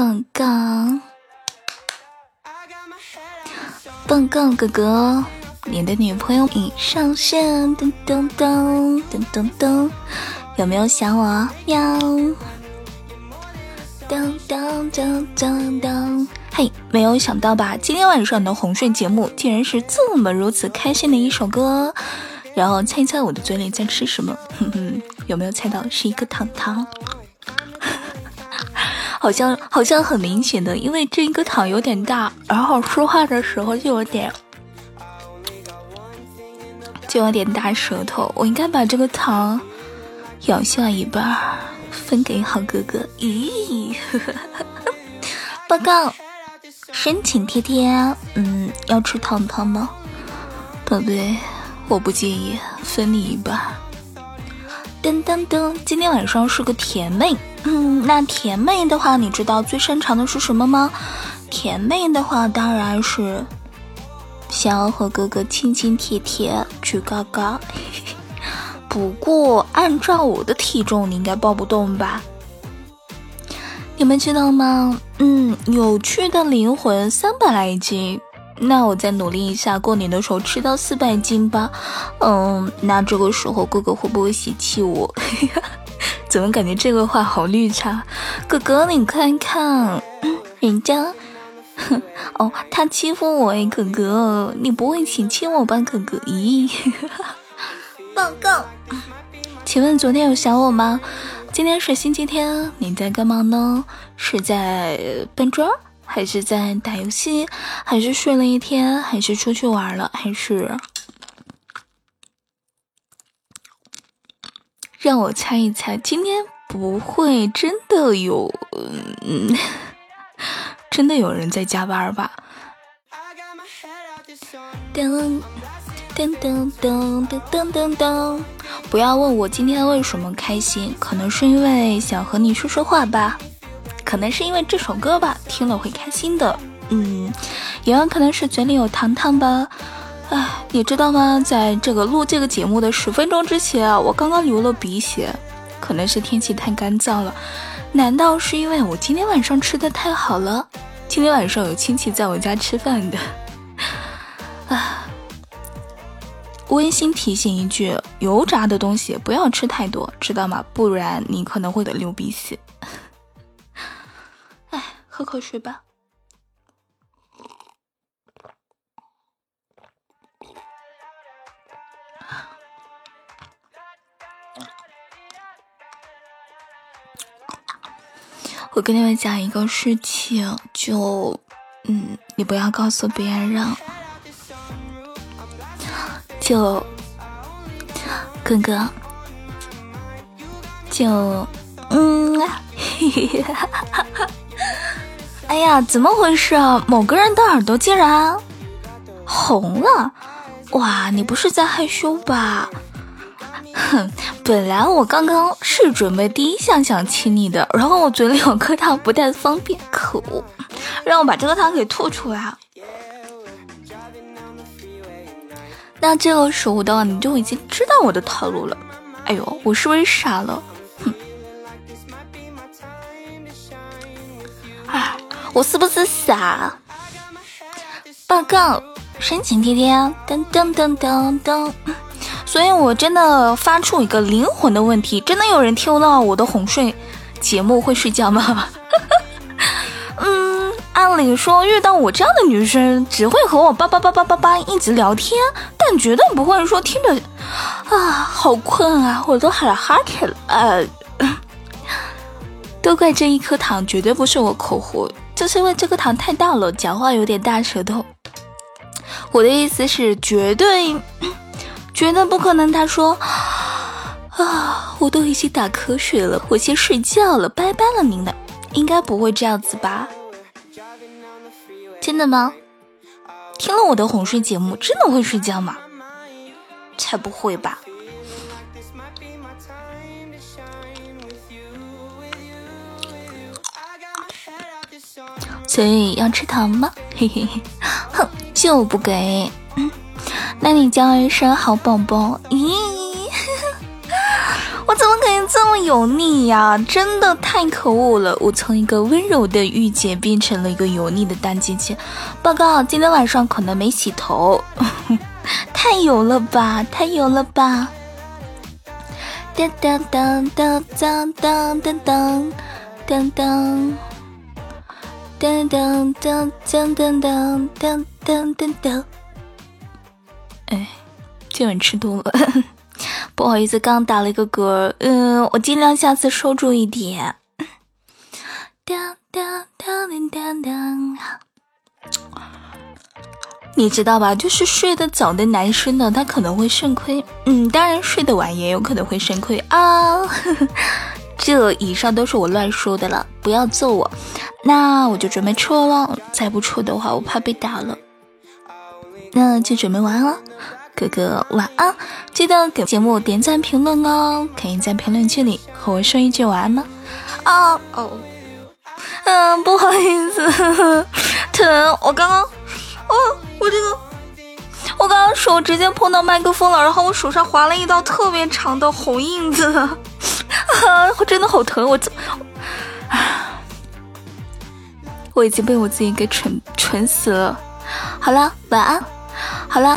蹦告，蹦告哥哥，你的女朋友已上线，噔噔噔噔噔噔，有没有想我？喵，噔噔噔噔噔，嘿，没有想到吧？今天晚上的红睡节目竟然是这么如此开心的一首歌，然后猜猜我的嘴里在吃什么？哼哼，有没有猜到是一个糖糖？好像好像很明显的，因为这一个糖有点大，然后说话的时候就有点就有点大舌头。我应该把这个糖咬下一半，分给好哥哥。咦，报告，申请贴贴，嗯，要吃糖糖吗？宝贝，我不介意，分你一半。噔噔噔，今天晚上是个甜妹。嗯，那甜妹的话，你知道最擅长的是什么吗？甜妹的话，当然是想要和哥哥亲亲贴贴、举高高。不过，按照我的体重，你应该抱不动吧？你们知道吗？嗯，有趣的灵魂三百来斤。那我再努力一下，过年的时候吃到四百斤吧。嗯，那这个时候哥哥会不会嫌弃我？怎么感觉这个话好绿茶？哥哥，你看看，人家，哦，他欺负我哎，哥哥，你不会嫌弃我吧？哥哥，咦，报告，请问昨天有想我吗？今天是星期天，你在干嘛呢？是在搬砖？还是在打游戏，还是睡了一天，还是出去玩了，还是让我猜一猜，今天不会真的有，嗯，真的有人在加班吧？噔噔噔噔噔噔噔噔！不要问我今天为什么开心，可能是因为想和你说说话吧。可能是因为这首歌吧，听了会开心的。嗯，也有可能是嘴里有糖糖吧。哎，你知道吗？在这个录这个节目的十分钟之前啊，我刚刚流了鼻血，可能是天气太干燥了。难道是因为我今天晚上吃的太好了？今天晚上有亲戚在我家吃饭的。啊，温馨提醒一句：油炸的东西不要吃太多，知道吗？不然你可能会得流鼻血。哎喝口水吧。我跟你们讲一个事情，就，嗯，你不要告诉别人。就，哥哥，就，嗯，哎呀，怎么回事啊？某个人的耳朵竟然红了！哇，你不是在害羞吧？哼，本来我刚刚是准备第一项想亲你的，然后我嘴里有颗糖不太方便，可恶！让我把这个糖给吐出来。那这个时候的话，你就已经知道我的套路了。哎呦，我是不是傻了？我是不是傻？报告，申请贴贴，噔噔噔噔噔。所以我真的发出一个灵魂的问题：真的有人听到我的哄睡节目会睡觉吗？嗯，按理说遇到我这样的女生，只会和我叭叭叭叭叭叭一直聊天，但绝对不会说听着啊好困啊，我都喊哈欠了。呃，都怪这一颗糖，绝对不是我口胡。就是因为这个糖太大了，讲话有点大舌头。我的意思是，绝对绝对不可能。他说 啊，我都已经打瞌睡了，我先睡觉了，拜拜了您的，应该不会这样子吧？真的吗？听了我的哄睡节目，真的会睡觉吗？才不会吧！所以要吃糖吗？嘿嘿嘿，哼，就不给。那你叫一声好宝宝。咦，我怎么可以这么油腻呀？真的太可恶了！我从一个温柔的御姐变成了一个油腻的大机器。报告，今天晚上可能没洗头，太油了吧？太油了吧？噔噔噔噔噔噔噔噔噔噔噔噔噔噔噔噔噔噔噔，今晚吃多了。不好意思，刚打了一个嗝，嗯，我尽量下次收住一点。你知道吧？就是睡得早的男生呢，他可能会肾亏。嗯，当然睡得晚也有可能会肾亏啊。这以上都是我乱说的了，不要揍我。那我就准备撤了，再不撤的话，我怕被打了。那就准备完了。哥哥晚安，记得给节目点赞评论哦，可以在评论区里和我说一句晚安吗？啊哦，嗯，不好意思，疼，我刚刚，哦，我这个，我刚刚手直接碰到麦克风了，然后我手上划了一道特别长的红印子，啊，我真的好疼，我这，我已经被我自己给蠢蠢死了。好了，晚安，好了。